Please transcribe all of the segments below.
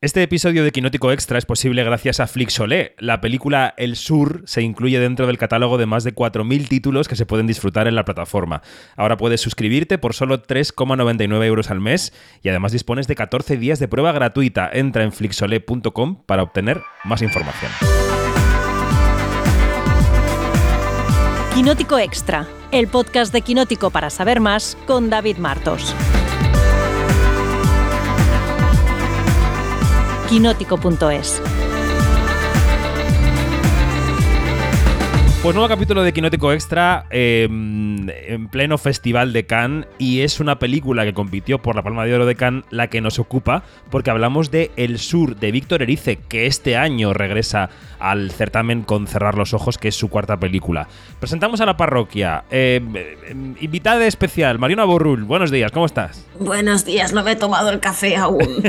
Este episodio de Quinótico Extra es posible gracias a Flixolé. La película El Sur se incluye dentro del catálogo de más de 4.000 títulos que se pueden disfrutar en la plataforma. Ahora puedes suscribirte por solo 3,99 euros al mes y además dispones de 14 días de prueba gratuita. Entra en flixolé.com para obtener más información. Quinótico Extra, el podcast de Quinótico para saber más con David Martos. quinótico.es. Pues nuevo capítulo de Quinótico Extra em, en pleno Festival de Cannes y es una película que compitió por la Palma de Oro de Cannes la que nos ocupa porque hablamos de El Sur de Víctor Erice que este año regresa al certamen con Cerrar los Ojos que es su cuarta película. Presentamos a la parroquia. Em, invitada especial, Mariona Borrul. Buenos días, ¿cómo estás? Buenos días, no me he tomado el café aún.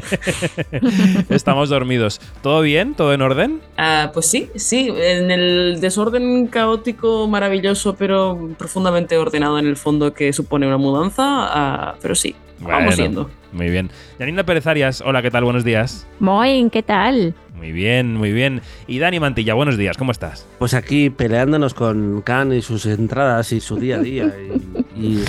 Estamos dormidos. ¿Todo bien? ¿Todo en orden? Ah, pues sí, sí, en el desorden caótico, maravilloso, pero profundamente ordenado en el fondo que supone una mudanza, ah, pero sí, vamos yendo. Muy bien. Yanina Pérez Arias, hola, ¿qué tal? Buenos días. Muy, ¿qué tal? Muy bien, muy bien. Y Dani Mantilla, buenos días, ¿cómo estás? Pues aquí peleándonos con Khan y sus entradas y su día a día y, y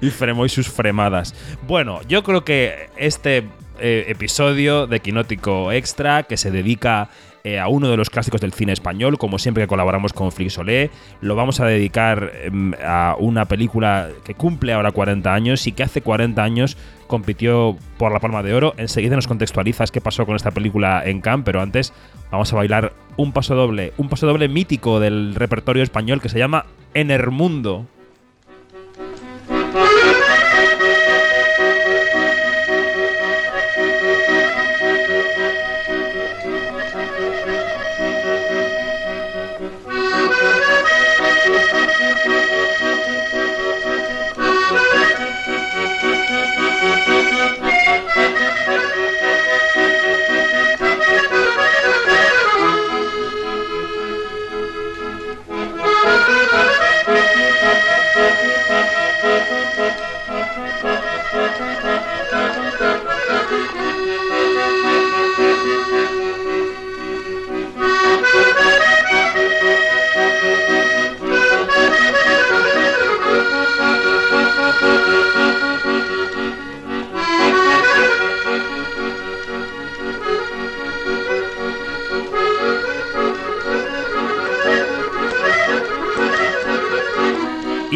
y Fremo y sus fremadas. Bueno, yo creo que este eh, episodio de Quinótico Extra que se dedica eh, a uno de los clásicos del cine español, como siempre que colaboramos con Flixolé. Lo vamos a dedicar em, a una película que cumple ahora 40 años y que hace 40 años compitió por la Palma de Oro. Enseguida nos contextualizas qué pasó con esta película en Cannes, pero antes vamos a bailar un paso doble, un paso doble mítico del repertorio español que se llama Enermundo.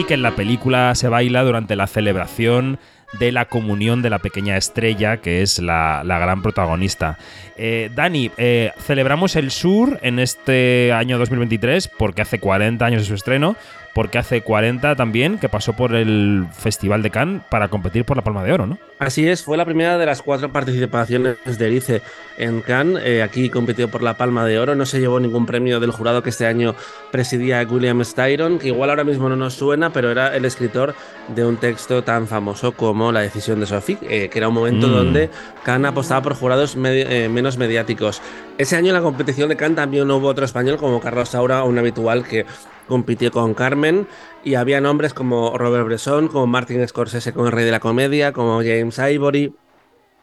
Y que en la película se baila durante la celebración de la comunión de la pequeña estrella, que es la, gran protagonista. Eh, Dani, eh, celebramos el Sur en este año 2023 porque hace 40 años de su estreno, porque hace 40 también que pasó por el Festival de Cannes para competir por la Palma de Oro, ¿no? Así es, fue la primera de las cuatro participaciones de Erice en Cannes. Eh, aquí compitió por la Palma de Oro, no se llevó ningún premio del jurado que este año presidía William Styron, que igual ahora mismo no nos suena, pero era el escritor de un texto tan famoso como La decisión de Sophie, eh, que era un momento mm. donde Cannes apostaba por jurados eh, menos mediáticos. Ese año en la competición de Cannes también hubo otro español como Carlos Saura, un habitual que compitió con Carmen y había nombres como Robert Bresson, como Martin Scorsese con El Rey de la Comedia, como James Ivory,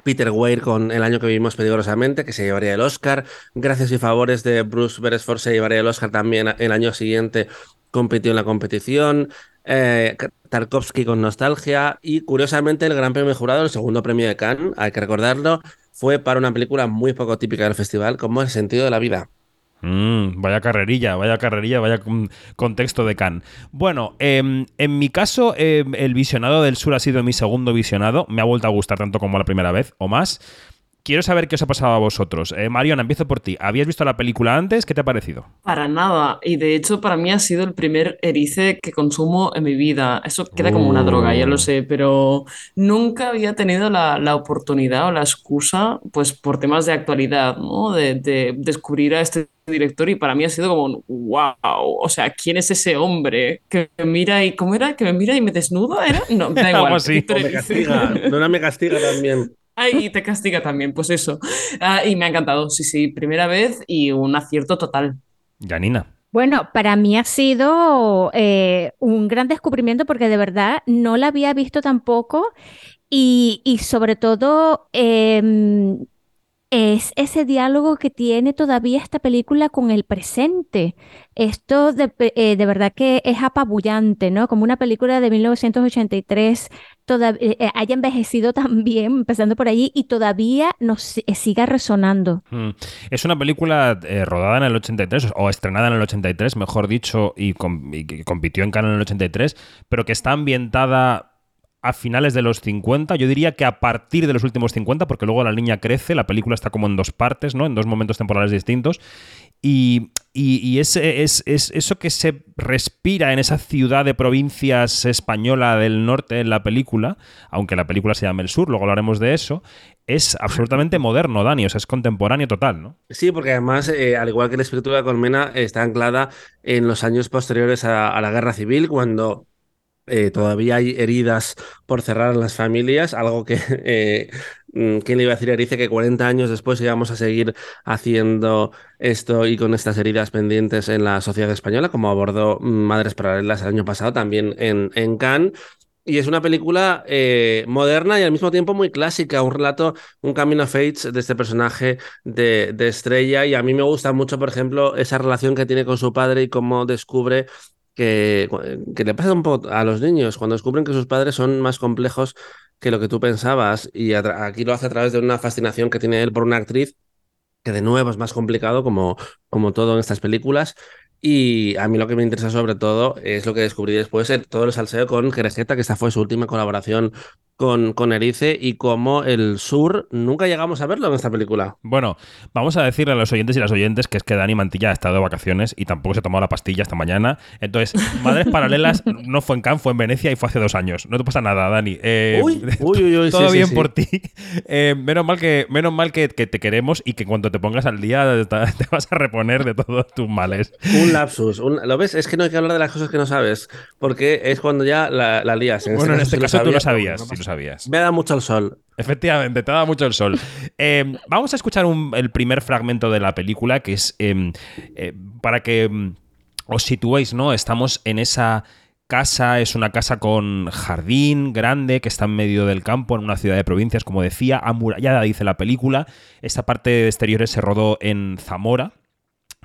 Peter Weir con El año que vivimos peligrosamente, que se llevaría el Oscar. Gracias y favores de Bruce Beresford se llevaría el Oscar también el año siguiente. Compitió en la competición. Eh, Tarkovsky con Nostalgia. Y curiosamente, el gran premio jurado, el segundo premio de Cannes, hay que recordarlo, fue para una película muy poco típica del festival, como El sentido de la vida. Mm, vaya carrerilla, vaya carrerilla, vaya contexto de Can. Bueno, em, en mi caso, em, el visionado del sur ha sido mi segundo visionado. Me ha vuelto a gustar tanto como la primera vez o más. Quiero saber qué os ha pasado a vosotros. Eh, Mariona, empiezo por ti. ¿Habías visto la película antes? ¿Qué te ha parecido? Para nada. Y de hecho, para mí ha sido el primer erice que consumo en mi vida. Eso queda como una droga, ya lo uh. sé, pero nunca había tenido la, oportunidad o la excusa, pues por temas de actualidad, ¿no? De, descubrir a este director y para mí ha sido como, wow, o sea, ¿quién es ese hombre que me mira y, ¿cómo era? ¿Que me mira y me desnuda? ¿Era? No, da igual. así. me castiga. No, me castiga también. Ay, y te castiga también, pues eso. Ah, y me ha encantado, sí, sí, primera vez y un acierto total. Janina. Bueno, para mí ha sido eh, un gran descubrimiento porque de verdad no la había visto tampoco y, y sobre todo em, es ese diálogo que tiene todavía esta película con el presente. Esto de, eh, de verdad que es apabullante, ¿no? Como una película de 1983 eh, eh, haya envejecido tan bien, empezando por allí, y todavía nos eh, siga resonando. Mm. Es una película rodada en el 83, o estrenada en el 83, mejor dicho, y, com- y que compitió en Cannes en el 83, pero que está ambientada a finales de los 50, yo diría que a partir de los últimos 50, porque luego la niña crece, la película está como en dos partes, ¿no? En dos momentos temporales distintos. Y, y- y es, es eso que se respira en esa ciudad de provincias española del norte en la película, aunque la película se llame El Sur, luego hablaremos de eso, es absolutamente moderno, Dani, o sea, es contemporáneo total, ¿no? Sí, porque además, eh, al igual que el espíritu de la colmena, está anclada en los años posteriores a la guerra civil, cuando eh, todavía hay heridas por cerrar en las familias, algo que, eh, mm, ¿quién le iba a decir Erice que 40 años después íbamos a seguir haciendo esto y con estas heridas pendientes en la sociedad española, como abordó Madres Paralelas el año pasado también en, en Cannes? Y es una película eh, moderna y al mismo tiempo muy clásica, un relato, un camino of age de este personaje de, de Estrella. Y a mí me gusta mucho, por ejemplo, esa relación que tiene con su padre y cómo descubre que, le pasa un poco a los niños, cuando descubren que sus padres son más complejos que lo que tú pensabas. Y aquí lo hace a través de una fascinación que tiene él por una actriz, que de nuevo es más complicado, como, como todo en estas películas. Y a mí lo que me interesa sobre todo es lo que descubrí después, el- todo el salseo con Jerejeta, que esta fue su última colaboración con, con Erice, y cómo el sur nunca llegamos a verlo en esta película. Bueno, vamos a decirle a los oyentes y las oyentes que es que Dani Mantilla ha estado de vacaciones y tampoco se ha tomado la pastilla esta mañana. Entonces, Madres Paralelas no fue en Cannes, fue en Venecia y fue hace dos años. No te pasa nada, Dani. Eh, Uy, uy, uy, todo sí, bien sí. por ti. Eh, menos mal, que, menos mal que, que te queremos y que cuando te pongas al día te, vas a reponer de todos tus males. Un lapsus. un- ¿Lo ves? Es que no hay que hablar de las cosas que no sabes, porque es cuando ya la, la lías. bueno, en este caso tú lo sabía, sabías, no. Sabías. Me da mucho el sol. Efectivamente, te da mucho el sol. Eh, vamos a escuchar un- el primer fragmento de la película, que es eh, eh, para que mm, os situéis, ¿no? Estamos en esa casa, es una casa con jardín grande que está en medio del campo, en una ciudad de provincias, como decía, amurallada, dice la película. Esta parte de exteriores se rodó en Zamora.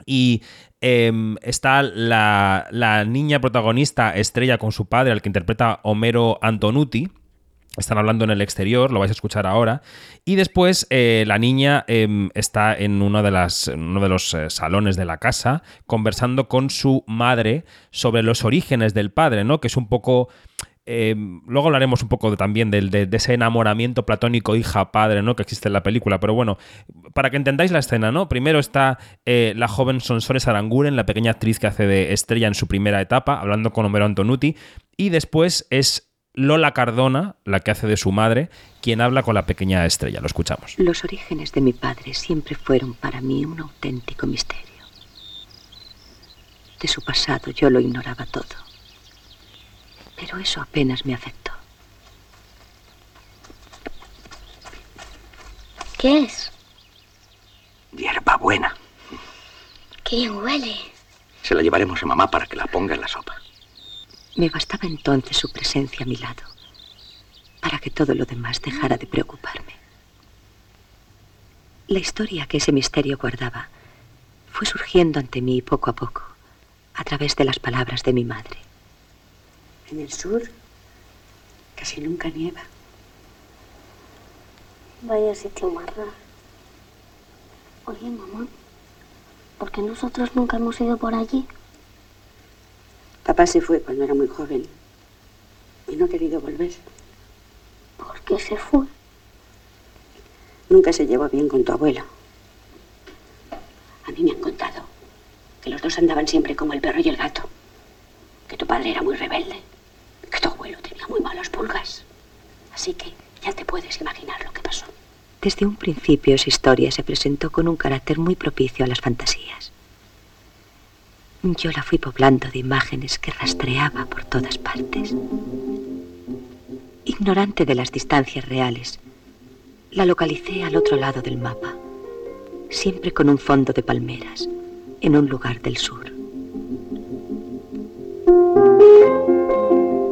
Y em, está la, la niña protagonista, Estrella, con su padre, al que interpreta Homero Antonuti. Están hablando en el exterior, lo vais a escuchar ahora. Y después eh, la niña em, está en uno de, las, uno de los eh, salones de la casa conversando con su madre sobre los orígenes del padre, ¿no? Que es un poco... eh, luego hablaremos un poco también de ese enamoramiento platónico hija-padre, ¿no? Que existe en la película. Pero bueno, para que entendáis la escena, ¿no? Primero está eh, la joven Sonsoles Aranguren, la pequeña actriz que hace de estrella en su primera etapa, hablando con Homero Antonuti. Y después es Lola Cardona, la que hace de su madre, quien habla con la pequeña estrella. Lo escuchamos. Los orígenes de mi padre siempre fueron para mí un auténtico misterio. De su pasado yo lo ignoraba todo. Pero eso apenas me afectó. ¿Qué es? Hierba buena. ¿Qué bien huele? Se la llevaremos a mamá para que la ponga en la sopa. Me bastaba entonces su presencia a mi lado para que todo lo demás dejara de preocuparme. La historia que ese misterio guardaba fue surgiendo ante mí poco a poco, a través de las palabras de mi madre. En el sur casi nunca nieva. Vaya sitio más raro. Oye, mamá, ¿por qué nosotros nunca hemos ido por allí? Papá se fue cuando era muy joven y no ha querido volver. ¿Por qué se fue? Nunca se llevó bien con tu abuelo. A mí me han contado que los dos andaban siempre como el perro y el gato. Que tu padre era muy rebelde. Que tu abuelo tenía muy malas pulgas. Así que ya te puedes imaginar lo que pasó. Desde un principio esa historia se presentó con un carácter muy propicio a las fantasías yo la fui poblando de imágenes que rastreaba por todas partes. Ignorante de las distancias reales, la localicé al otro lado del mapa, siempre con un fondo de palmeras, en un lugar del sur.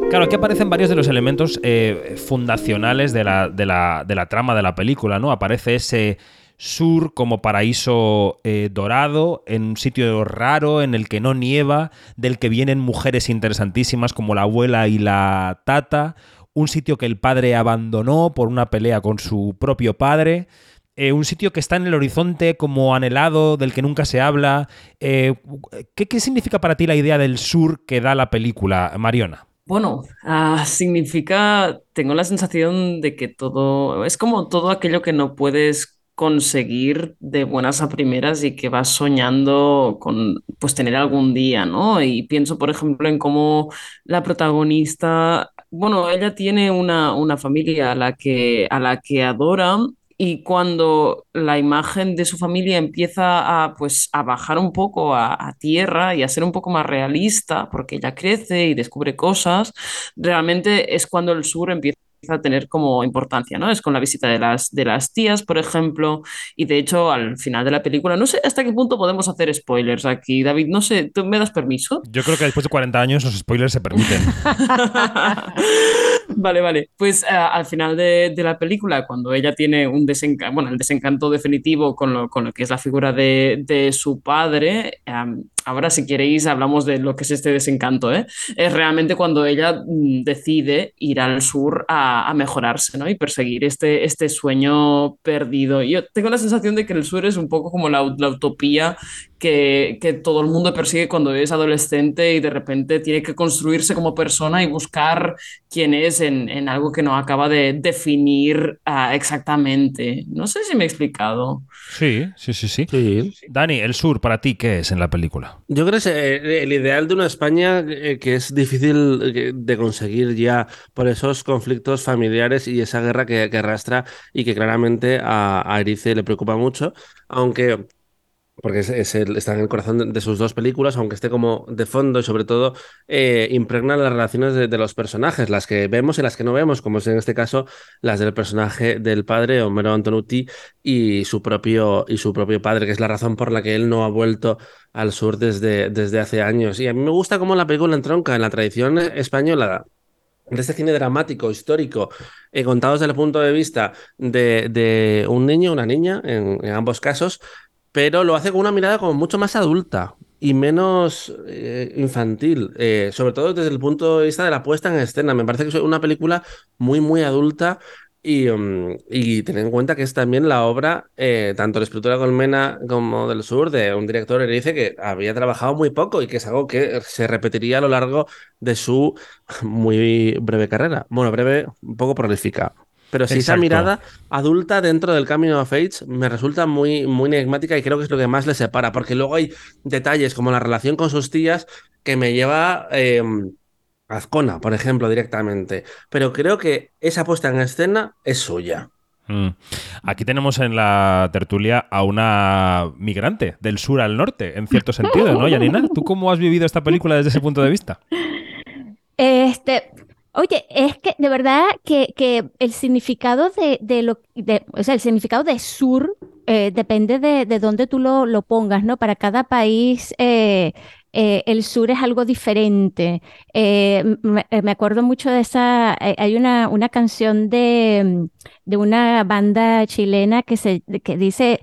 Claro, aquí aparecen varios de los elementos eh, fundacionales de la, de, la, de la, trama de la película, ¿no? Aparece ese, sur como paraíso eh, dorado, en un sitio raro, en el que no nieva, del que vienen mujeres interesantísimas como la abuela y la tata, un sitio que el padre abandonó por una pelea con su propio padre. eh, un sitio que está en el horizonte como anhelado, del que nunca se habla. Eh, ¿qué, ¿Qué significa para ti la idea del sur que da la película, Mariona? Bueno, ah, significa, tengo la sensación de que todo, es como todo aquello que no puedes conseguir de buenas a primeras y que vas soñando con pues tener algún día, ¿no? Y pienso, por ejemplo, en cómo la protagonista, bueno, ella tiene una, una familia a la que, a la que adora y cuando la imagen de su familia empieza a, pues, a bajar un poco a, a tierra y a ser un poco más realista, porque ella crece y descubre cosas, realmente es cuando el sur empieza a tener como importancia, ¿no? Es con la visita de las, de las tías, por ejemplo, y de hecho al final de la película, no sé hasta qué punto podemos hacer spoilers aquí, David, no sé, ¿tú me das permiso? Yo creo que después de 40 años los spoilers se permiten. Vale, vale. Pues uh, al final de, de, la película, cuando ella tiene un desencanto, bueno, el desencanto definitivo con lo, con lo que es la figura de, de su padre, um, ahora si queréis hablamos de lo que es este desencanto, ¿eh? Es realmente cuando ella mm, decide ir al sur a, a, mejorarse, ¿no? Y perseguir este, este sueño perdido. Yo tengo la sensación de que el sur es un poco como la, la utopía que, que, todo el mundo persigue cuando es adolescente y de repente tiene que construirse como persona y buscar quién es en, en algo que no acaba de definir uh, exactamente. No sé si me he explicado. Sí, sí, sí, sí, sí. Dani, el sur, para ti, ¿qué es en la película? Yo creo que eh, el ideal de una España eh, que es difícil de conseguir ya por esos conflictos familiares y esa guerra que, que arrastra y que claramente a, a Erice le preocupa mucho, aunque porque es, está en el corazón de, sus dos películas, aunque esté como de fondo y sobre todo eh, impregna las relaciones de, los personajes, las que vemos y las que no vemos, como es en este caso las del personaje del padre, Homero Antonucci, y su propio, y su propio padre, que es la razón por la que él no ha vuelto al sur desde, desde hace años. Y a mí me gusta cómo la película entronca en la tradición española de este cine dramático, histórico, eh, contado desde el punto de vista de, de un niño, una niña, en, en, ambos casos, pero lo hace con una mirada como mucho más adulta y menos eh, infantil, eh, sobre todo desde el punto de vista de la puesta en escena. Me parece que es una película muy, muy adulta y, um, y tener en cuenta que es también la obra, eh, tanto de Escritura Colmena como del Sur, de un director dice que había trabajado muy poco y que es algo que se repetiría a lo largo de su muy breve carrera. Bueno, breve, un poco prolífica. Pero sí, esa mirada adulta dentro del Camino of Age me resulta muy, muy enigmática y creo que es lo que más le separa, porque luego hay detalles como la relación con sus tías que me lleva eh, a Azcona, por ejemplo, directamente. Pero creo que esa puesta en escena es suya. Mm. Aquí tenemos en la tertulia a una migrante del sur al norte, en cierto sentido, ¿no, Yanina? ¿Tú cómo has vivido esta película desde ese punto de vista? Este, Oye, es que de verdad que, que el significado de, de lo, de, o sea, el significado de sur eh, depende de, de dónde tú lo, lo, pongas, ¿no? Para cada país eh, eh, el sur es algo diferente. Me, me, acuerdo mucho de esa, hay una, una canción de, de una banda chilena que, se, que dice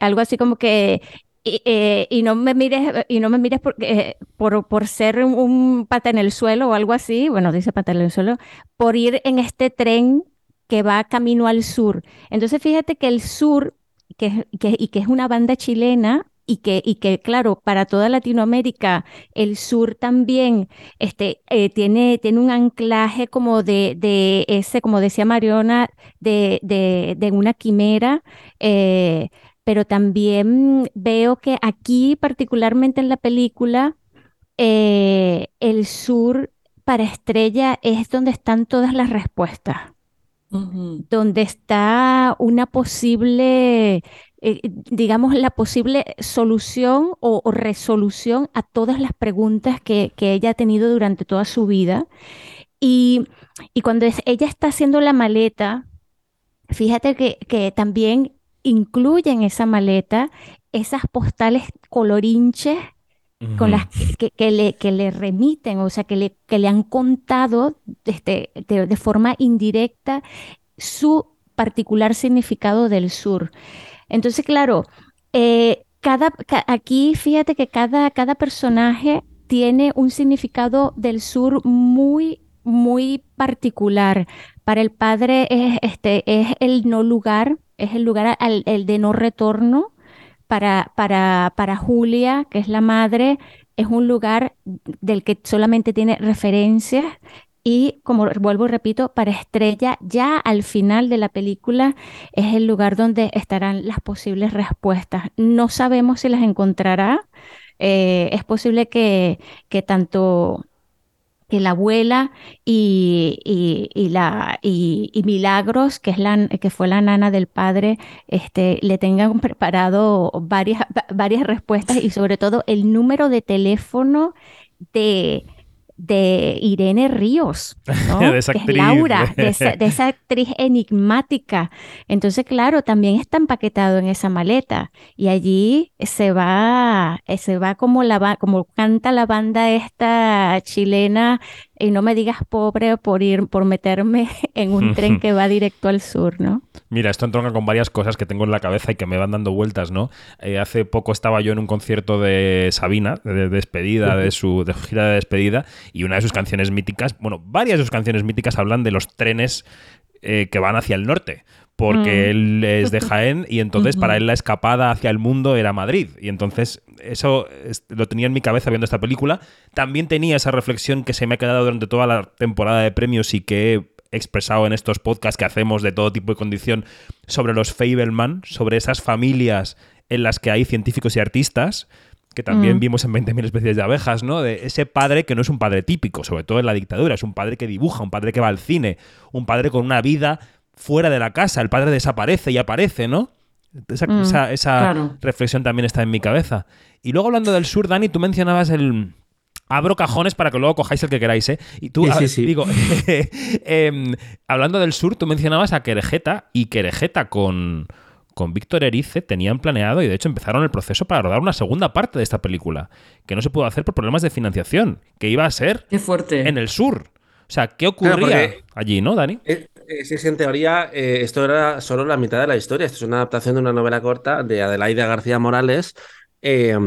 algo así como que y, eh, y, no me mires, y no me mires por, eh, por, ser un, un, pata en el suelo o algo así, bueno, dice pata en el suelo, por ir en este tren que va camino al sur. Entonces, fíjate que el sur, que, que, y que es una banda chilena, y que, y que, claro, para toda Latinoamérica, el sur también este, eh, tiene, tiene un anclaje como de, de ese, como decía Mariona, de, de, de una quimera. Eh, pero también veo que aquí, particularmente en la película, eh, el sur para Estrella es donde están todas las respuestas, uh -huh. donde está una posible, eh, digamos, la posible solución o, o, resolución a todas las preguntas que, que, ella ha tenido durante toda su vida. Y, y cuando es, ella está haciendo la maleta, fíjate que, que también incluye en esa maleta esas postales colorinches con las que, que le, que le remiten, o sea, que le, que le han contado este, de, de forma indirecta su particular significado del sur. Entonces, claro, eh, cada, ca- aquí fíjate que cada, cada personaje tiene un significado del sur muy, muy particular. Para el padre es, este, es el no lugar, es el lugar el de no retorno. Para, para, para Julia, que es la madre, es un lugar del que solamente tiene referencias. Y como vuelvo y repito, para Estrella, ya al final de la película es el lugar donde estarán las posibles respuestas. No sabemos si las encontrará. Eh, es posible que, que tanto que la abuela y, y- y la, y, y Milagros, que, es la, que fue la nana del padre, este, le tengan preparado varias, va- varias respuestas y sobre todo el número de teléfono de, de Irene Ríos, ¿no? De esa Que es. Laura, de esa, de esa actriz enigmática. Entonces, claro, también está empaquetado en esa maleta y allí se va, eh, se va como la como canta la banda esta chilena y no me digas pobre por ir, por meterme en un tren que va directo al sur, ¿no? Mira, esto entronca con varias cosas que tengo en la cabeza y que me van dando vueltas, ¿no? Eh, hace poco estaba yo en un concierto de Sabina, de despedida, de su de su gira de despedida, y una de sus canciones míticas, bueno, varias de sus canciones míticas hablan de los trenes eh, que van hacia el norte. Porque Mm. él es de Jaén y entonces para él la escapada hacia el mundo era Madrid. Y entonces eso es- lo tenía en mi cabeza viendo esta película. También tenía esa reflexión que se me ha quedado durante toda la temporada de premios y que he expresado en estos podcasts que hacemos de todo tipo y condición sobre los Fableman, sobre esas familias en las que hay científicos y artistas, que también Mm. vimos en 20.000 especies de abejas, ¿no? De ese padre que no es un padre típico, sobre todo en la dictadura, es un padre que dibuja, un padre que va al cine, un padre con una vida fuera de la casa, el padre desaparece y aparece, ¿no? Esa, Mm, esa- esa claro. reflexión también está en mi cabeza. Y luego hablando del sur, Dani, tú mencionabas el... Abro cajones para que luego cojáis el que queráis, ¿eh? Y tú, sí, sí. digo, em, hablando del sur, tú mencionabas a Querejeta y Querejeta con, con Víctor Erice tenían planeado y de hecho empezaron el proceso para rodar una segunda parte de esta película, que no se pudo hacer por problemas de financiación, que iba a ser Qué fuerte. en el sur. O sea, ¿qué ocurría allí, no, Dani? Eh, eh, Sí, sí, en teoría eh, esto era solo la mitad de la historia. Esto es una adaptación de una novela corta de Adelaida García Morales. eh,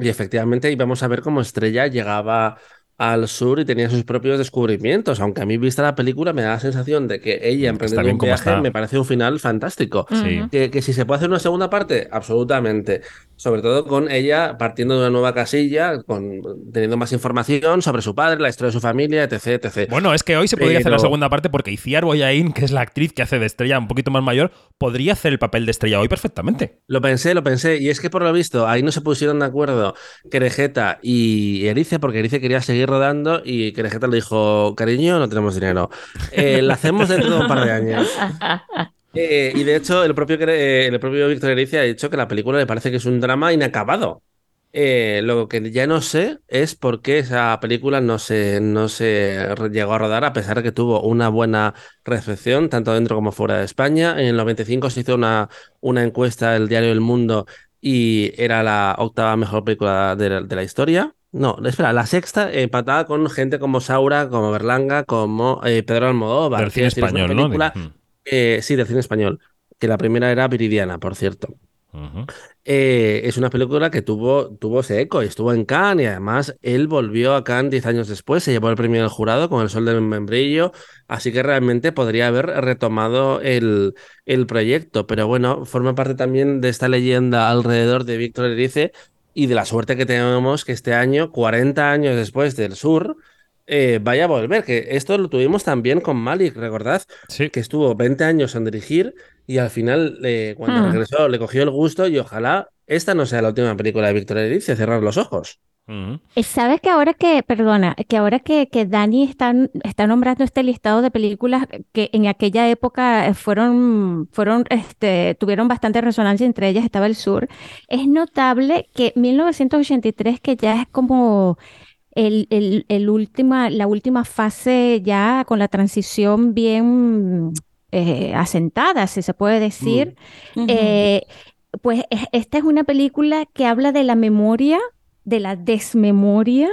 y efectivamente íbamos a ver cómo Estrella llegaba al sur y tenía sus propios descubrimientos. Aunque a mí, vista la película, me da la sensación de que ella emprendiendo bien un viaje está. me parece un final fantástico. Sí. Que, que si se puede hacer una segunda parte, absolutamente. Sobre todo con ella partiendo de una nueva casilla, con, teniendo más información sobre su padre, la historia de su familia, etc. etc. Bueno, es que hoy se podría hacer la segunda parte porque Iciar Boyain, que es la actriz que hace de estrella un poquito más mayor, podría hacer el papel de estrella hoy perfectamente. Lo pensé, lo pensé, y es que por lo visto ahí no se pusieron de acuerdo Querejeta y Erice, porque Erice quería seguir rodando y Querejeta le dijo, cariño, no tenemos dinero. Eh, la hacemos dentro de un par de años. Eh, y de hecho, el propio, eh, el propio Víctor Erice ha dicho que la película le parece que es un drama inacabado. Eh, lo que ya no sé es por qué esa película no se, no se llegó a rodar, a pesar de que tuvo una buena recepción, tanto dentro como fuera de España. En el 95 se hizo una, una encuesta del diario El Mundo y era la octava mejor película de la, de la historia. No, espera, la sexta empatada con gente como Saura, como Berlanga, como eh, Pedro Almodóvar. Del cine español, ¿no? De- eh, sí, del cine español. Que la primera era Viridiana, por cierto. Eh, es una película que tuvo, tuvo ese eco y estuvo en Cannes y además él volvió a Cannes 10 años después, se llevó el premio del jurado con El Sol del Membrillo, así que realmente podría haber retomado el, el proyecto, pero bueno, forma parte también de esta leyenda alrededor de Víctor Erice y de la suerte que tenemos que este año, 40 años después del sur, eh, vaya a volver, que esto lo tuvimos también con Malik, recordad, Sí. que estuvo 20 años en dirigir y al final, eh, cuando Hmm. regresó, le cogió el gusto y ojalá esta no sea la última película de Víctor Erice, cerrar los ojos. Eh, ¿Sabes que ahora que, perdona, que ahora que, que Dani está, está nombrando este listado de películas que en aquella época eh, fueron, fueron, este, tuvieron bastante resonancia, entre ellas estaba El Sur, es notable que 1983, que ya es como el, el- el última, la última fase ya con la transición bien eh, asentada, si se puede decir, eh, pues es- esta es una película que habla de la memoria de la desmemoria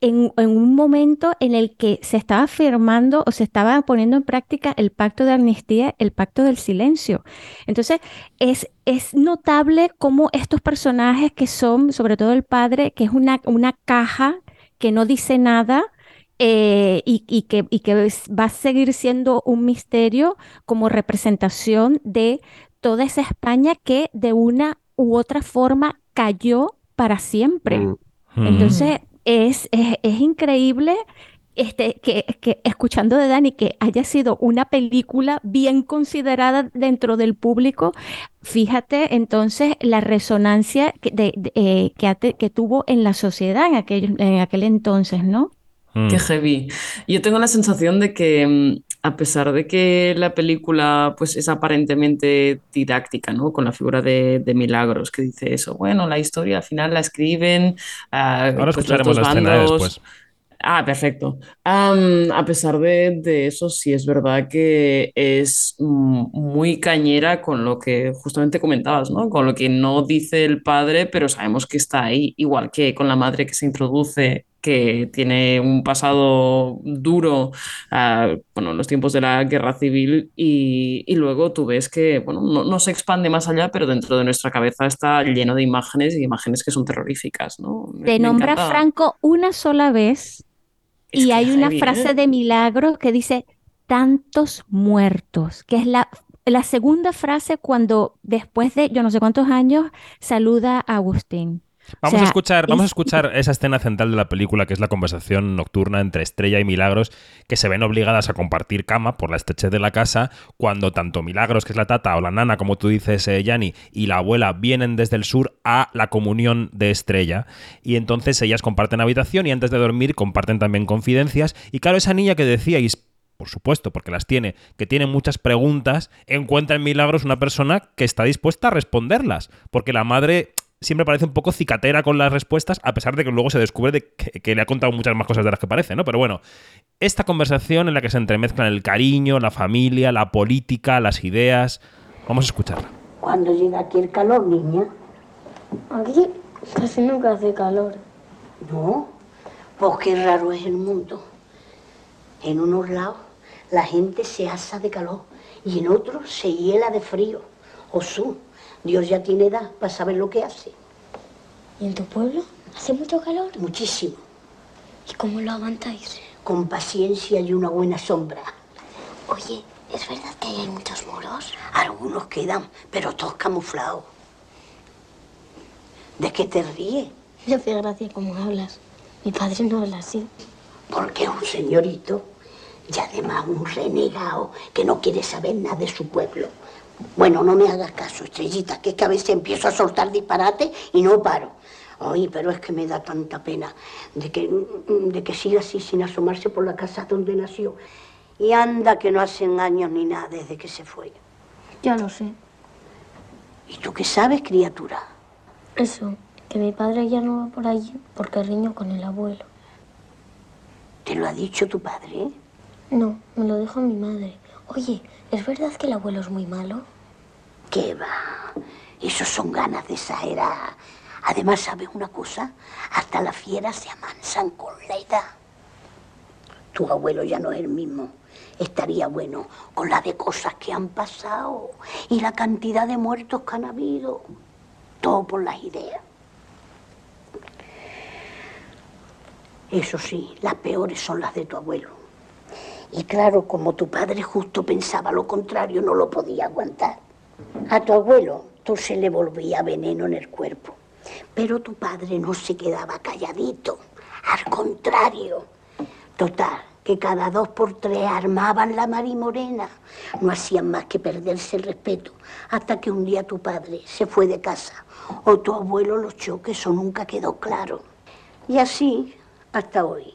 en, en, un momento en el que se estaba firmando o se estaba poniendo en práctica el pacto de amnistía, el pacto del silencio. Entonces, es, es notable cómo estos personajes que son, sobre todo el padre, que es una, una caja que no dice nada, eh, y, y, que, y, que, va a seguir siendo un misterio como representación de toda esa España que de una u otra forma cayó para siempre. Mm. Entonces, es, es, es increíble este, que, que, escuchando de Dani que haya sido una película bien considerada dentro del público, fíjate entonces la resonancia que, de, de, eh, que, que, tuvo en la sociedad en aquel, en aquel entonces, ¿no? Qué heavy. Yo tengo la sensación de que mm, a pesar de que la película pues, es aparentemente didáctica, ¿no? Con la figura de, de Milagros, que dice eso, bueno, la historia al final la escriben. Uh, Ahora pues, escucharemos la escena después. Ah, perfecto. Um, a pesar de, de, eso, sí es verdad que es muy cañera con lo que justamente comentabas, ¿no? Con lo que no dice el padre, pero sabemos que está ahí, igual que con la madre que se introduce que tiene un pasado duro, uh, bueno, en los tiempos de la guerra civil, y, y luego tú ves que, bueno, no, no, se expande más allá, pero dentro de nuestra cabeza está lleno de imágenes y imágenes que son terroríficas, ¿no? Me, Te nombra Franco una sola vez y hay una frase ¿eh? de milagro que dice tantos muertos, que es la, la segunda frase cuando después de yo no sé cuántos años saluda a Agustín. Vamos, o sea, a escuchar, vamos a escuchar esa escena central de la película, que es la conversación nocturna entre Estrella y Milagros, que se ven obligadas a compartir cama por la estrechez de la casa, cuando tanto Milagros, que es la tata, o la nana, como tú dices, eh, Yanni, y la abuela vienen desde el sur a la comunión de Estrella. Y entonces ellas comparten habitación y antes de dormir comparten también confidencias. Y claro, esa niña que decíais, por supuesto, porque las tiene, que tiene muchas preguntas, encuentra en Milagros una persona que está dispuesta a responderlas. Porque la madre siempre parece un poco cicatera con las respuestas, a pesar de que luego se descubre de que, que, le ha contado muchas más cosas de las que parece, ¿no? Pero bueno, esta conversación en la que se entremezclan el cariño, la familia, la política, las ideas. Vamos a escucharla. ¿Cuándo llega aquí el calor, niña? Aquí casi nunca hace calor. No, pues qué raro es el mundo. En unos lados la gente se asa de calor y en otros se hiela de frío. O su, Dios ya tiene edad para saber lo que hace. ¿Y en tu pueblo hace mucho calor? Muchísimo. ¿Y cómo lo aguantáis? Con paciencia y una buena sombra. Oye, ¿es verdad que hay muchos muros? Algunos quedan, pero todos camuflados. ¿De qué te ríes? Me hace gracia cómo hablas. Mi padre no habla así. Porque es un señorito y además un renegado que no quiere saber nada de su pueblo. Bueno, no me hagas caso, estrellita, que es que a veces empiezo a soltar disparate y no paro. Ay, pero es que me da tanta pena de que, de que siga así sin asomarse por la casa donde nació. Y anda que no hacen años ni nada desde que se fue. Ya lo sé. ¿Y tú qué sabes, criatura? Eso, que mi padre ya no va por allí porque riño con el abuelo. ¿Te lo ha dicho tu padre? No, me lo dijo mi madre. Oye, ¿es verdad que el abuelo es muy malo? ¿Qué va? Eso son ganas de exagerar. Además, ¿sabes una cosa? Hasta las fieras se amansan con la edad. Tu abuelo ya no es el mismo. Estaría bueno con la de cosas que han pasado y la cantidad de muertos que han habido. Todo por las ideas. Eso sí, las peores son las de tu abuelo. Y claro, como tu padre justo pensaba lo contrario, no lo podía aguantar. A tu abuelo tú se le volvía veneno en el cuerpo. Pero tu padre no se quedaba calladito. Al contrario. Total, que cada dos por tres armaban la marimorena. No hacían más que perderse el respeto. Hasta que un día tu padre se fue de casa. O tu abuelo lo que eso nunca quedó claro. Y así hasta hoy.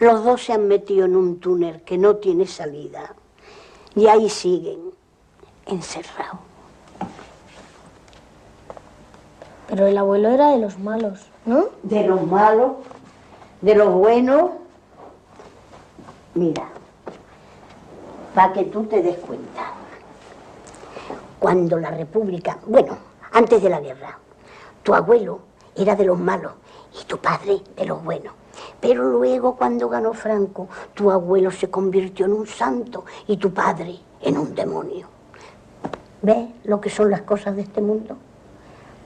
Los dos se han metido en un túnel que no tiene salida. Y ahí siguen, encerrados. Pero el abuelo era de los malos, ¿no? De los malos, de los buenos. Mira, para que tú te des cuenta. Cuando la República, bueno, antes de la guerra, tu abuelo era de los malos y tu padre de los buenos. Pero luego cuando ganó Franco, tu abuelo se convirtió en un santo y tu padre en un demonio. ¿Ves lo que son las cosas de este mundo?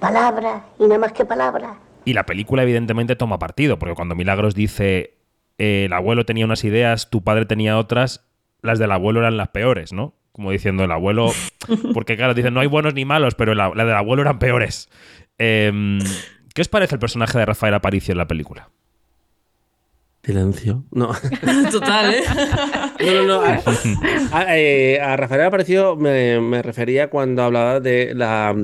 Palabras y nada más que palabras. Y la película evidentemente toma partido, porque cuando Milagros dice eh, el abuelo tenía unas ideas, tu padre tenía otras, las del abuelo eran las peores, ¿no? Como diciendo el abuelo, porque claro, dicen no hay buenos ni malos, pero la, la del abuelo eran peores. Em, ¿Qué os parece el personaje de Rafael Aparicio en la película? Silencio. No. Total, ¿eh? No, no, no. A, a, eh, a Rafael Aparicio me, me refería cuando hablaba de la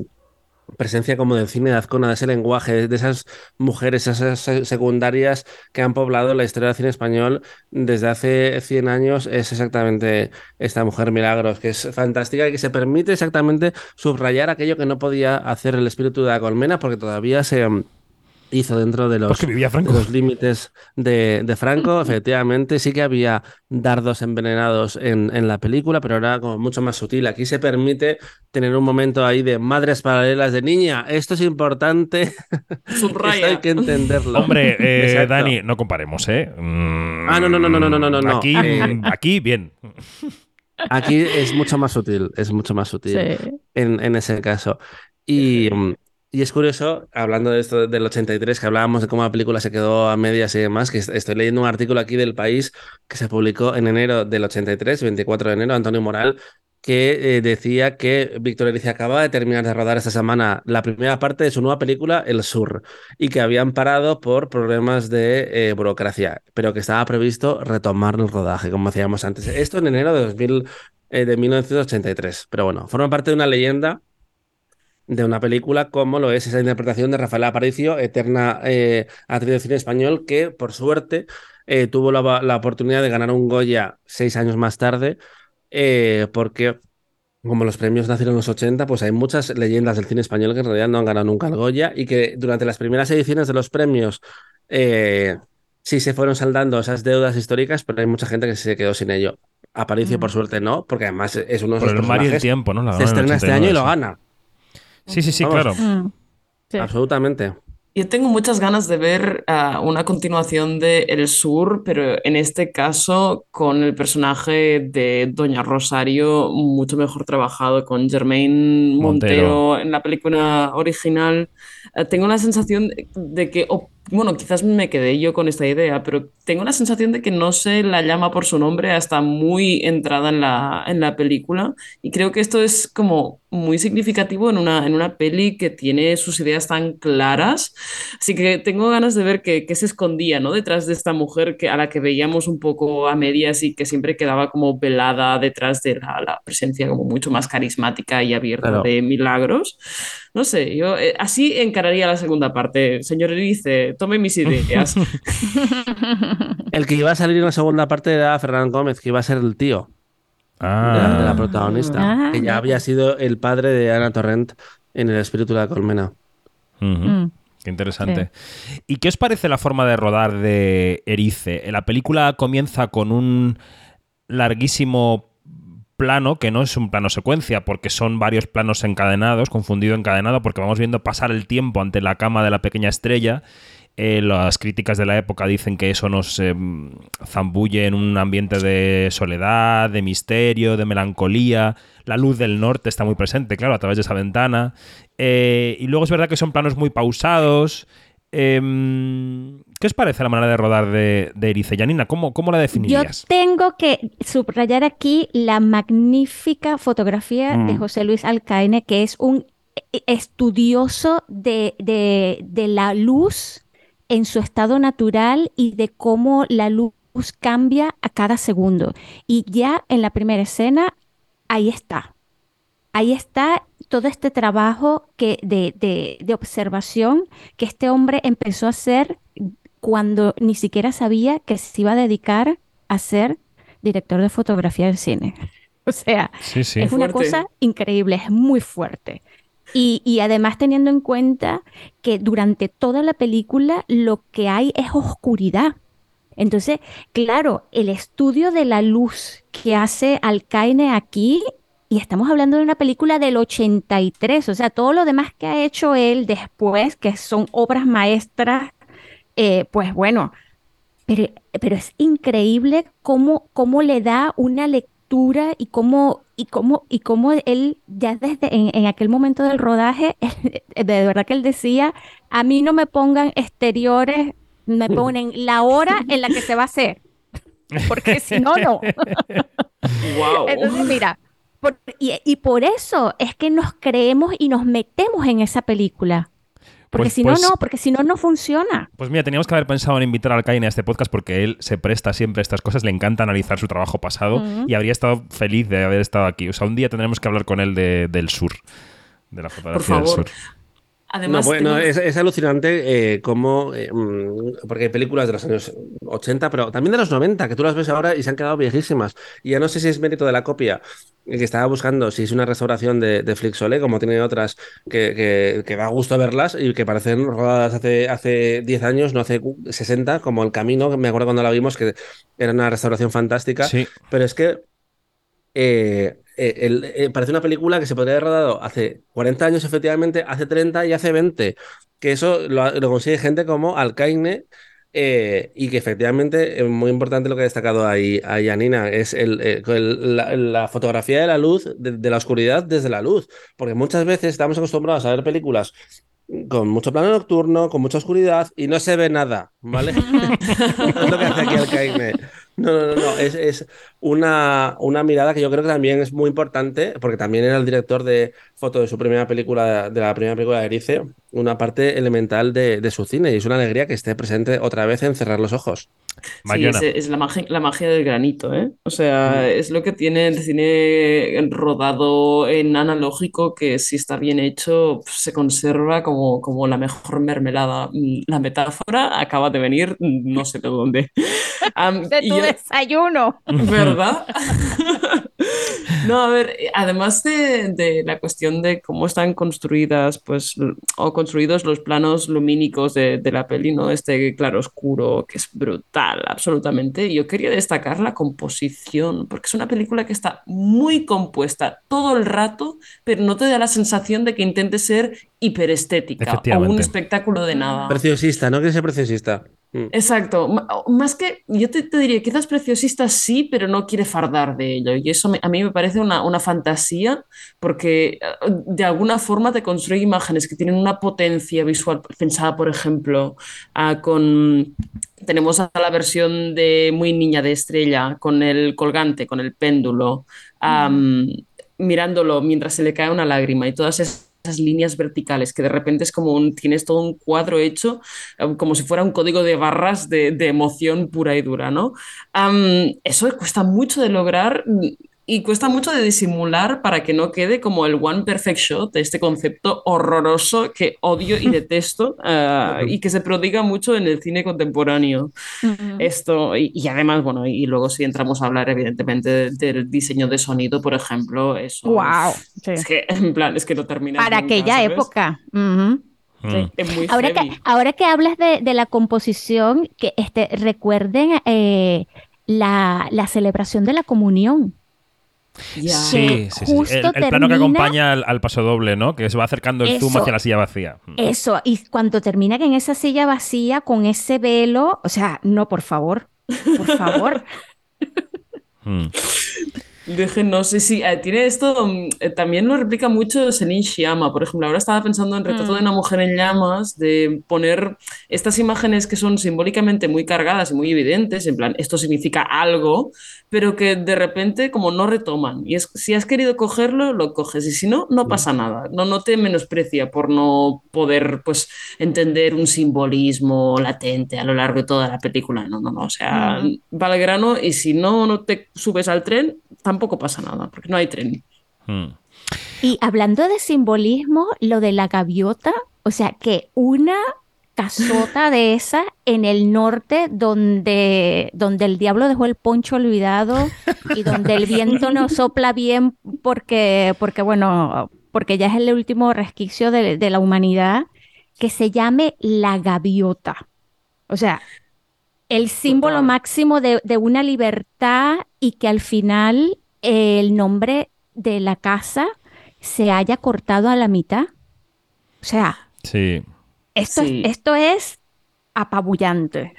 presencia como del cine de Azcona, de ese lenguaje, de esas mujeres, esas secundarias que han poblado la historia del cine español desde hace 100 años, es exactamente esta mujer Milagros, que es fantástica y que se permite exactamente subrayar aquello que no podía hacer el espíritu de la colmena, porque todavía se hizo dentro de los, de los límites de, de, Franco. Efectivamente, sí que había dardos envenenados en, en, la película, pero era como mucho más sutil. Aquí se permite tener un momento ahí de madres paralelas de niña. Esto es importante. Subraya. Esto hay que entenderlo. Hombre, eh, Dani, no comparemos, ¿eh? Mm, ah, no, no, no, no, no, no, no. Aquí, Eh, aquí bien. Aquí es mucho más sutil, es mucho más sutil Sí. en, en ese caso. Y, mm, y es curioso, hablando de esto del 83, que hablábamos de cómo la película se quedó a medias y demás, que est- estoy leyendo un artículo aquí del país que se publicó en enero del 83, 24 de enero, Antonio Moral, que eh, decía que Víctor Erice acaba de terminar de rodar esta semana la primera parte de su nueva película, El Sur, y que habían parado por problemas de eh, burocracia, pero que estaba previsto retomar el rodaje, como decíamos antes. Esto en enero de, 2000, eh, de 1983, pero bueno, forma parte de una leyenda de una película como lo es esa interpretación de Rafael Aparicio, eterna eh, actriz de cine español, que por suerte eh, tuvo la, la, oportunidad de ganar un Goya seis años más tarde, eh, porque como los premios nacieron en los 80, pues hay muchas leyendas del cine español que en realidad no han ganado nunca el Goya y que durante las primeras ediciones de los premios eh, sí se fueron saldando esas deudas históricas, pero hay mucha gente que se quedó sin ello. Aparicio, mm. por suerte, no, porque además es uno de los y el tiempo, ¿no? La se estrena este año y lo gana. Sí, sí, sí, Vamos. claro. Mm, sí. Absolutamente. Yo tengo muchas ganas de ver uh, una continuación de El Sur, pero en este caso con el personaje de Doña Rosario mucho mejor trabajado, con Germaine Montero, Montero en la película original. Uh, tengo la sensación de, de que, oh, bueno, quizás me quedé yo con esta idea, pero tengo la sensación de que no se la llama por su nombre hasta muy entrada en la, en la película. Y creo que esto es como muy significativo en una, en una peli que tiene sus ideas tan claras. Así que tengo ganas de ver qué, se escondía ¿no? detrás de esta mujer que, a la que veíamos un poco a medias y que siempre quedaba como velada detrás de la, la presencia como mucho más carismática y abierta claro. de Milagros. No sé, yo eh, así encararía la segunda parte. Señor Erice, tome mis ideas. el que iba a salir en la segunda parte era Fernán Gómez, que iba a ser el tío. Ah. De, la, de, la, protagonista, ah, que ya había sido el padre de Ana Torrent en El espíritu de la colmena. Uh -huh. mm. Qué interesante. Sí. ¿Y qué os parece la forma de rodar de Erice? La película comienza con un larguísimo plano, que no es un plano secuencia, porque son varios planos encadenados, confundido encadenado, porque vamos viendo pasar el tiempo ante la cama de la pequeña estrella. Eh, las críticas de la época dicen que eso nos eh, zambulle en un ambiente de soledad, de misterio, de melancolía. La luz del norte está muy presente, claro, a través de esa ventana. Eh, y luego es verdad que son planos muy pausados. Em, ¿Qué os parece la manera de rodar de, de Erice? Janina, ¿cómo, ¿cómo la definirías? Yo tengo que subrayar aquí la magnífica fotografía mm. de José Luis Alcaine, que es un estudioso de, de, de la luz en su estado natural y de cómo la luz cambia a cada segundo. Y ya en la primera escena, ahí está. Ahí está todo este trabajo que, de, de, de, observación que este hombre empezó a hacer cuando ni siquiera sabía que se iba a dedicar a ser director de fotografía del cine. O sea, sí, sí. es una Fuerte. cosa increíble, es muy fuerte. Y, y, además teniendo en cuenta que durante toda la película lo que hay es oscuridad. Entonces, claro, el estudio de la luz que hace Alcaine aquí Y estamos hablando de una película del 83, o sea, todo lo demás que ha hecho él después, que son obras maestras, eh, pues bueno, pero, pero es increíble cómo, cómo le da una lectura y cómo, y cómo, y cómo él ya desde en, en aquel momento del rodaje, de verdad que él decía, a mí no me pongan exteriores, me ponen la hora en la que se va a hacer, porque si no, no. Wow. Entonces, mira, por- y, y por eso es que nos creemos y nos metemos en esa película. Porque Pues- si no, pues- no, porque si no, no funciona. Pues mira, teníamos que haber pensado en invitar al Kaine a este podcast porque él se presta siempre a estas cosas, le encanta analizar su trabajo pasado y habría estado feliz de haber estado aquí. O sea, un día tendremos que hablar con él de- del sur, de la Por fotografía del sur. Además, no, bueno, es, es alucinante eh, cómo, eh, mm, porque hay películas de los años 80, pero también de los 90, que tú las ves ahora y se han quedado viejísimas. Y ya no sé si es mérito de la copia, que estaba buscando, si es una restauración de, de Flixolé, como tiene otras, que, que, que da gusto verlas y que parecen rodadas hace, hace 10 años, no hace 60, como El Camino, que me acuerdo cuando la vimos, que era una restauración fantástica. Sí. Pero es que eh, eh, eh, parece una película que se podría haber rodado hace 40 años, efectivamente, hace 30 y hace 20. Que eso lo, consigue gente como Alcaine. y que efectivamente es muy importante lo que ha destacado ahí, ahí es la, fotografía de la luz, de, de la oscuridad desde la luz. Porque muchas veces estamos acostumbrados a ver películas con mucho plano nocturno, con mucha oscuridad y no se ve nada, ¿vale? es lo que hace aquí Alcaine. No, no, no, no, es, es una, una mirada que yo creo que también es muy importante, porque también era el director de foto de su primera película, de la primera película de Erice, una parte elemental de, de su cine, y es una alegría que esté presente otra vez en Cerrar los Ojos. Sí, es, es la magia, la magia del granito, ¿eh? O sea, es lo que tiene el cine rodado en analógico que si está bien hecho se conserva como, como la mejor mermelada. Mm, La metáfora acaba de venir mm, no sé de dónde. Am, De tu yo- desayuno. ¿Verdad? No, a ver, eh, además de, de la cuestión de cómo están construidas, pues, o construidos los planos lumínicos de, de la peli, ¿no? Este claro oscuro, que es brutal, absolutamente. Yo quería destacar la composición, porque es una película que está muy compuesta todo el rato, pero no te da la sensación de que intente ser hiperestética o un espectáculo de nada. Preciosista, ¿no? Quiere ser preciosista. Mm. Exacto, más que yo te, te diría, quizás preciosista sí, pero no quiere fardar de ello. Y eso me- a mí me parece una, una fantasía porque eh, de alguna forma te construye imágenes que tienen una potencia visual pensada, por ejemplo, ah, con... Tenemos a la versión de Muy Niña de Estrella, con el colgante, con el péndulo, am, mirándolo mientras se le cae una lágrima y todas esas esas líneas verticales, que de repente es como un, tienes todo un cuadro hecho eh, como si fuera un código de barras de, de emoción pura y dura, ¿no? Am, eso cuesta mucho de lograr y cuesta mucho de disimular para que no quede como el one perfect shot, este concepto horroroso que odio y detesto ah, y que se prodiga mucho en el cine contemporáneo. Esto, y, y además, bueno, y, luego si entramos a hablar evidentemente de- del diseño de sonido, por ejemplo, eso. Wow. Es que, en plan, es que no termina. Para aquella época. Mm. Es muy Ahora heavy. que, ahora que hablas de, de la composición, que este, recuerden eh, la, la celebración de la comunión. Ya. Sí, que sí, sí. justo El, el plano que acompaña al, al paso doble, ¿no? Que se va acercando el zoom Eso. hacia la silla vacía. Mm. Eso, y cuando termina en esa silla vacía con ese velo, o sea, no, por favor, por favor. Mm. Déjenos, sí, sí, eh, tiene esto, mm, eh, también lo replica mucho Celine Sciamma, por ejemplo, ahora estaba pensando en Retrato de una mujer en llamas, de poner estas imágenes que son simbólicamente muy cargadas y muy evidentes, en plan, esto significa algo, pero que de repente como no retoman, y es, si has querido cogerlo, lo coges, y si no, no pasa nada, no, no te menosprecia por no poder, pues, entender un simbolismo latente a lo largo de toda la película, no, no, no, o sea, va al grano, y si no, no te subes al tren, tampoco pasa nada, porque no hay tren. Mm. Y hablando de simbolismo, lo de la gaviota, o sea, que una casota de esa en el norte donde, donde el diablo dejó el poncho olvidado y donde el viento no sopla bien porque, porque bueno, porque ya es el último resquicio de, de la humanidad, que se llame la gaviota. O sea, el símbolo máximo de, de una libertad y que al final el nombre de la casa se haya cortado a la mitad. O sea, Sí. esto, Sí. es, esto es apabullante.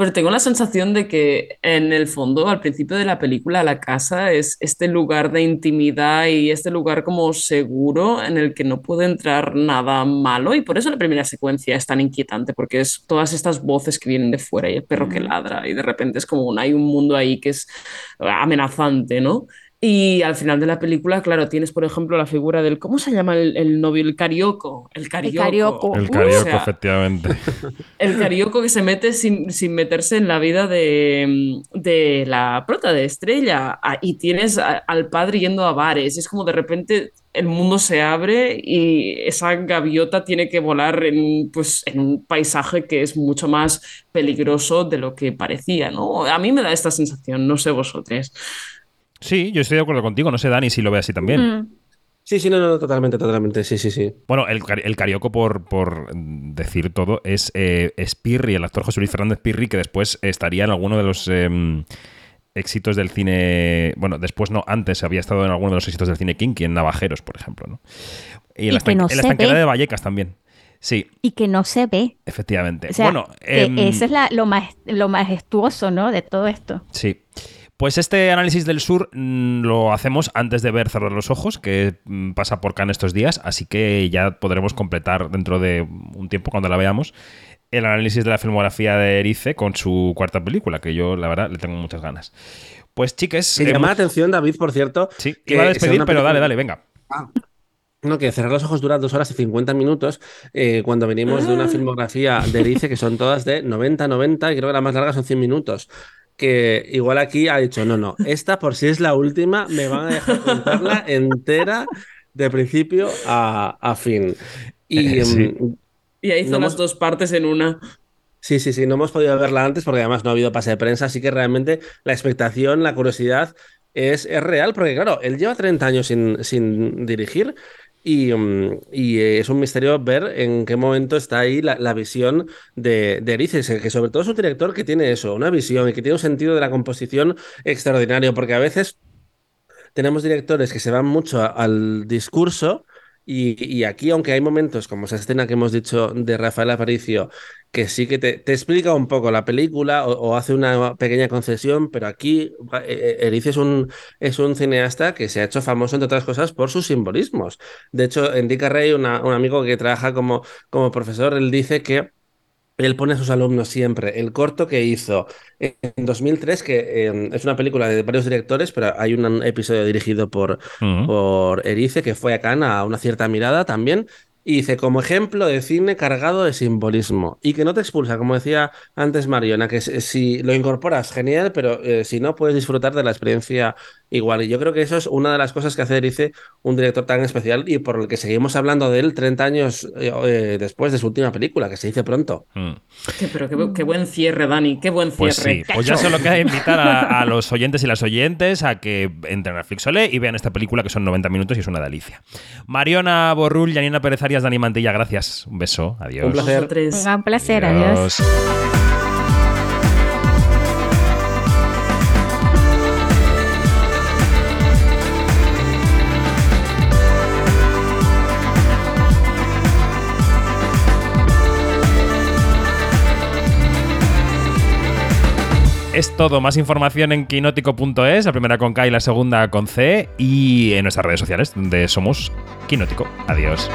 Pero tengo la sensación de que en el fondo, al principio de la película, la casa es este lugar de intimidad y este lugar como seguro en el que no puede entrar nada malo. Y por eso la primera secuencia es tan inquietante, porque es todas estas voces que vienen de fuera y el perro que ladra y de repente es como un- hay un mundo ahí que es amenazante, ¿no? Y al final de la película, claro, tienes, por ejemplo, la figura del, ¿cómo se llama el, el novio? El carioco. El carioco. carioco. El Uh, carioco, o sea, efectivamente. el carioco que se mete sin, sin meterse en la vida de, de la prota de Estrella. Ah, Y tienes a- al padre yendo a bares. Es como de repente el mundo se abre y esa gaviota tiene que volar en, pues, en un paisaje que es mucho más peligroso de lo que parecía, ¿no? A mí me da esta sensación, no sé vosotros. Sí, yo estoy de acuerdo contigo. No sé, Dani, si lo ve así también. Mm. Sí, sí, no, no, totalmente, totalmente. Sí, sí, sí. Bueno, el, el carioco, por, por decir todo, es, eh, es Pirri, el actor José Luis Fernández Pirri, que después estaría en alguno de los em, éxitos del cine. Bueno, después no, antes había estado en alguno de los éxitos del cine Kinky, en Navajeros, por ejemplo. ¿no? Y en Y la, que estanque- no en se la estanquera ve. de Vallecas también. Sí, Y que no se ve. efectivamente. O sea, bueno, que em, eso es la- lo, más, lo majestuoso, ¿no? De todo esto. Sí. Pues este análisis del sur mm, lo hacemos antes de ver Cerrar los Ojos, que mm, pasa por Cannes estos días, así que ya podremos completar dentro de un tiempo cuando la veamos el análisis de la filmografía de Erice con su cuarta película, que yo la verdad le tengo muchas ganas. Pues chiques, Me llama hemos- la atención, David, por cierto. sí, que iba a despedir, pero película- dale, dale, venga. No, que cerrar los ojos dura dos horas y 50 minutos. eh, cuando venimos de una filmografía de Erice, que son todas de 90, 90, y creo que la más larga son 100 minutos. Que igual aquí ha dicho, no, no, esta por si es la última, me van a dejar contarla entera de principio a, a fin. Y Eh, sí. mm, Y ahí hizo No las hemos- dos partes en una. Sí, sí, sí, no hemos podido verla antes porque además no ha habido pase de prensa, así que realmente la expectación, la curiosidad es, es real, porque claro, él lleva 30 años sin, sin dirigir y, mm, y, eh, es un misterio ver en qué momento está ahí la, la visión de, de Erices, que sobre todo es un director que tiene eso, una visión y que tiene un sentido de la composición extraordinario, porque a veces tenemos directores que se van mucho al discurso y, aquí, aunque hay momentos como esa escena que hemos dicho de Rafael Aparicio, que sí que te, explica un poco la película o, hace una pequeña concesión, pero aquí eh, eh, Erice es un, es un cineasta que se ha hecho famoso, entre otras cosas, por sus simbolismos. De hecho, Enrique Rey, un amigo que trabaja como, como profesor, él dice que él pone a sus alumnos siempre el corto que hizo en 2003, que eh, es una película de varios directores, pero hay un episodio dirigido por, por Erice, que fue a Cannes a una cierta mirada también. Y dice, como ejemplo de cine cargado de simbolismo y que no te expulsa, como decía antes Mariona, que si lo incorporas, genial, pero eh, si no, puedes disfrutar de la experiencia igual. Y yo creo que eso es una de las cosas que hace Erice un director tan especial y por el que seguimos hablando de él 30 años eh, eh, después de su última película, que se dice pronto. Mm. Qué- pero qué, bu- qué buen cierre, Dani, qué buen Pues cierre. sí, pues ya solo queda invitar a, a los oyentes y las oyentes a que entren a Flixolé y vean esta película que son 90 minutos y es una delicia. Mariona Borrul, Janina Pérez Arias, Dani Mantilla, gracias. Un beso, adiós. Un placer. Vosotros. Un placer, adiós. Es todo, más información en quinótico.es, la primera con K y la segunda con C, y en nuestras redes sociales, donde somos Quinótico. Adiós.